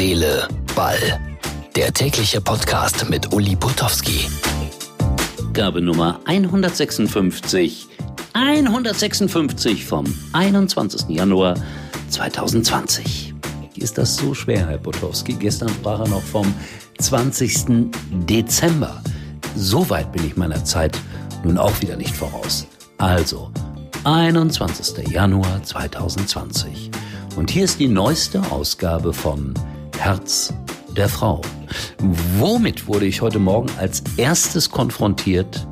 Seele, Ball. Der tägliche Podcast mit Uli Putowski. Gabe Nummer 156. 156 vom 21. Januar 2020. Ist das so schwer, Herr Potowski? Gestern sprach er noch vom 20. Dezember. So weit bin ich meiner Zeit nun auch wieder nicht voraus. Also, 21. Januar 2020. Und hier ist die neueste Ausgabe von Herz der Frau. Womit wurde ich heute Morgen als erstes konfrontiert?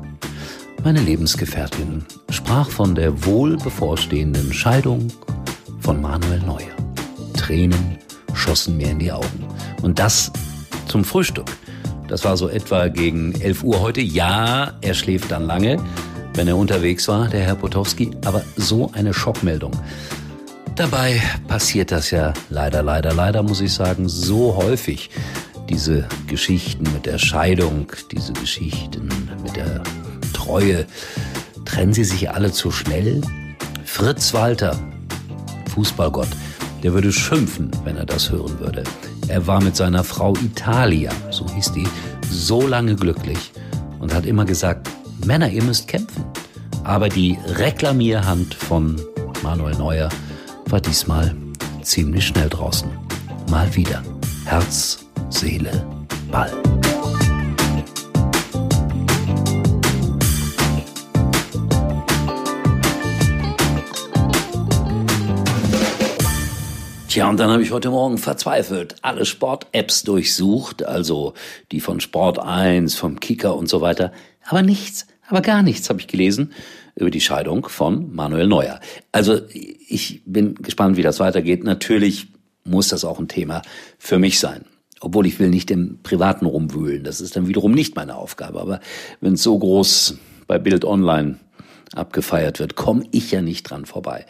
Meine Lebensgefährtin sprach von der wohl bevorstehenden Scheidung von Manuel Neuer. Tränen schossen mir in die Augen. Und das zum Frühstück. Das war so etwa gegen 11 Uhr heute. Ja, er schläft dann lange, wenn er unterwegs war, der Herr Potowski. Aber so eine Schockmeldung. Dabei passiert das ja leider, leider, leider, muss ich sagen, so häufig. Diese Geschichten mit der Scheidung, diese Geschichten mit der Treue. Trennen sie sich alle zu schnell? Fritz Walter, Fußballgott, der würde schimpfen, wenn er das hören würde. Er war mit seiner Frau Italia, so hieß die, so lange glücklich und hat immer gesagt, Männer, ihr müsst kämpfen. Aber die Reklamierhand von Manuel Neuer war diesmal ziemlich schnell draußen. Mal wieder. Herz, Seele, Ball. Tja, und dann habe ich heute Morgen verzweifelt alle Sport-Apps durchsucht, also die von Sport 1, vom Kicker und so weiter. Aber nichts, aber gar nichts habe ich gelesen über die Scheidung von Manuel Neuer. Also ich bin gespannt, wie das weitergeht. Natürlich muss das auch ein Thema für mich sein. Obwohl ich will nicht im Privaten rumwühlen. Das ist dann wiederum nicht meine Aufgabe. Aber wenn es so groß bei Bild Online abgefeiert wird, komme ich ja nicht dran vorbei.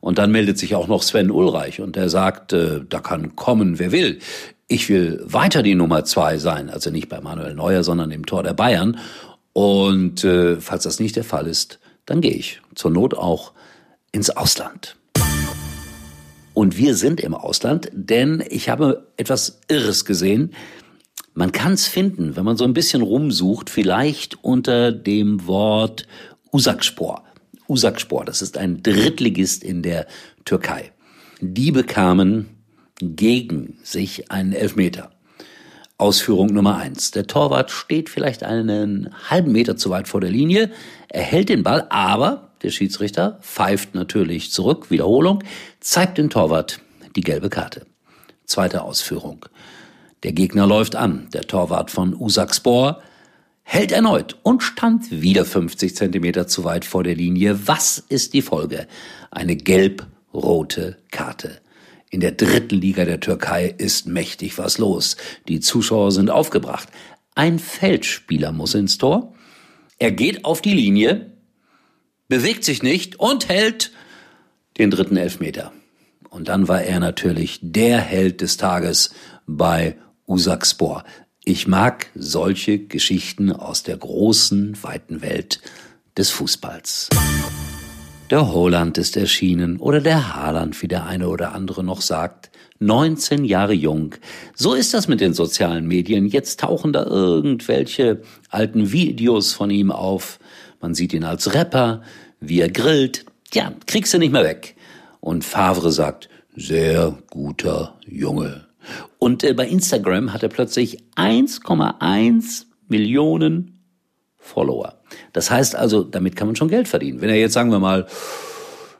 Und dann meldet sich auch noch Sven Ulreich und der sagt, äh, da kann kommen, wer will. Ich will weiter die Nummer zwei sein, also nicht bei Manuel Neuer, sondern im Tor der Bayern. Und äh, falls das nicht der Fall ist, dann gehe ich zur Not auch ins Ausland. Und wir sind im Ausland, denn ich habe etwas Irres gesehen. Man kann es finden, wenn man so ein bisschen rumsucht, vielleicht unter dem Wort Usakspor. Usakspor, das ist ein Drittligist in der Türkei. Die bekamen gegen sich einen Elfmeter. Ausführung Nummer eins. Der Torwart steht vielleicht einen halben Meter zu weit vor der Linie, er hält den Ball, aber der Schiedsrichter pfeift natürlich zurück, Wiederholung, zeigt dem Torwart die gelbe Karte. Zweite Ausführung. Der Gegner läuft an, der Torwart von Usakspor hält erneut und stand wieder 50 Zentimeter zu weit vor der Linie. Was ist die Folge? Eine gelb-rote Karte. In der dritten Liga der Türkei ist mächtig was los. Die Zuschauer sind aufgebracht. Ein Feldspieler muss ins Tor. Er geht auf die Linie, bewegt sich nicht und hält den dritten Elfmeter. Und dann war er natürlich der Held des Tages bei Usakspor. Ich mag solche Geschichten aus der großen, weiten Welt des Fußballs. Der Holland ist erschienen oder der Haaland, wie der eine oder andere noch sagt. 19 Jahre jung. So ist das mit den sozialen Medien. Jetzt tauchen da irgendwelche alten Videos von ihm auf. Man sieht ihn als Rapper, wie er grillt. Ja, kriegst du nicht mehr weg. Und Favre sagt, sehr guter Junge. Und äh, bei Instagram hat er plötzlich 1,1 Millionen Follower. Das heißt also, damit kann man schon Geld verdienen. Wenn er jetzt, sagen wir mal,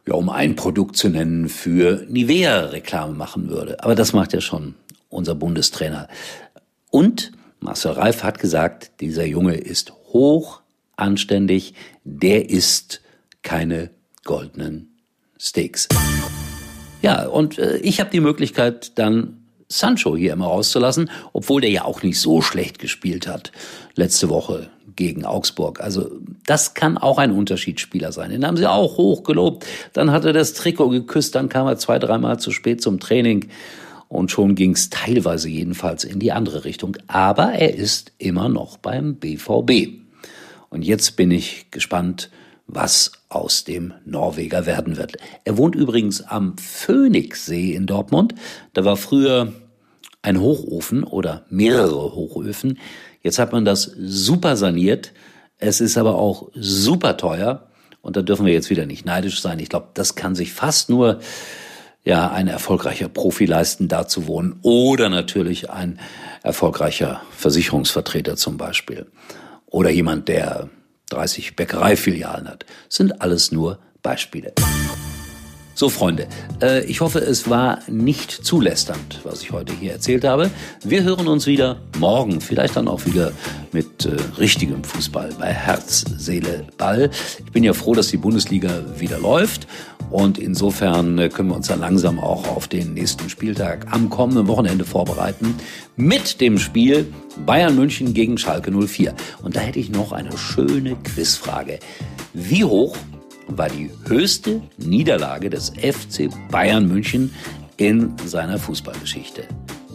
ja, um ein Produkt zu nennen, für Nivea Reklame machen würde. Aber das macht ja schon unser Bundestrainer. Und Marcel Reif hat gesagt, dieser Junge ist hoch anständig, der isst keine goldenen Steaks. Ja, und äh, ich habe die Möglichkeit, dann Sancho hier immer rauszulassen, obwohl der ja auch nicht so schlecht gespielt hat letzte Woche gegen Augsburg. Also das kann auch ein Unterschiedsspieler sein. Den haben sie auch hochgelobt. Dann hat er das Trikot geküsst, dann kam er zwei, dreimal zu spät zum Training und schon ging es teilweise jedenfalls in die andere Richtung. Aber er ist immer noch beim BVB. Und jetzt bin ich gespannt, was aus dem Norweger werden wird. Er wohnt übrigens am Phoenixsee in Dortmund. Da war früher ein Hochofen oder mehrere Hochöfen. Jetzt hat man das super saniert. Es ist aber auch super teuer. Und da dürfen wir jetzt wieder nicht neidisch sein. Ich glaube, das kann sich fast nur ja, ein erfolgreicher Profi leisten, da zu wohnen. Oder natürlich ein erfolgreicher Versicherungsvertreter zum Beispiel. Oder jemand, der 30 Bäckereifilialen hat. sind alles nur Beispiele. So, Freunde, äh, ich hoffe, es war nicht zulästernd, was ich heute hier erzählt habe. Wir hören uns wieder morgen, vielleicht dann auch wieder mit äh, richtigem Fußball bei Herz, Seele, Ball. Ich bin ja froh, dass die Bundesliga wieder läuft und insofern äh, können wir uns dann langsam auch auf den nächsten Spieltag am kommenden Wochenende vorbereiten mit dem Spiel Bayern München gegen Schalke 04. Und da hätte ich noch eine schöne Quizfrage. Wie hoch war die höchste Niederlage des FC Bayern München in seiner Fußballgeschichte.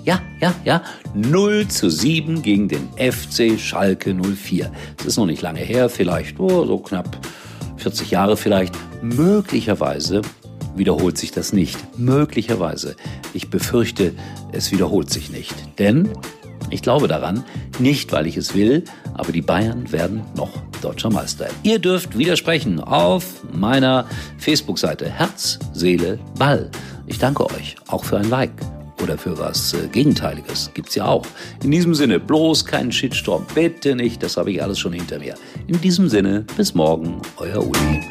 Ja, ja, ja, 0 zu 7 gegen den FC Schalke 04. Das ist noch nicht lange her, vielleicht oh, so knapp 40 Jahre vielleicht. Möglicherweise wiederholt sich das nicht. Möglicherweise. Ich befürchte, es wiederholt sich nicht. Denn ich glaube daran, nicht weil ich es will, aber die Bayern werden noch deutscher Meister. Ihr dürft widersprechen auf meiner Facebook-Seite Herz, Seele, Ball. Ich danke euch auch für ein Like oder für was äh, Gegenteiliges. Gibt's ja auch. In diesem Sinne, bloß keinen Shitstorm. Bitte nicht, das habe ich alles schon hinter mir. In diesem Sinne, bis morgen, euer Uli.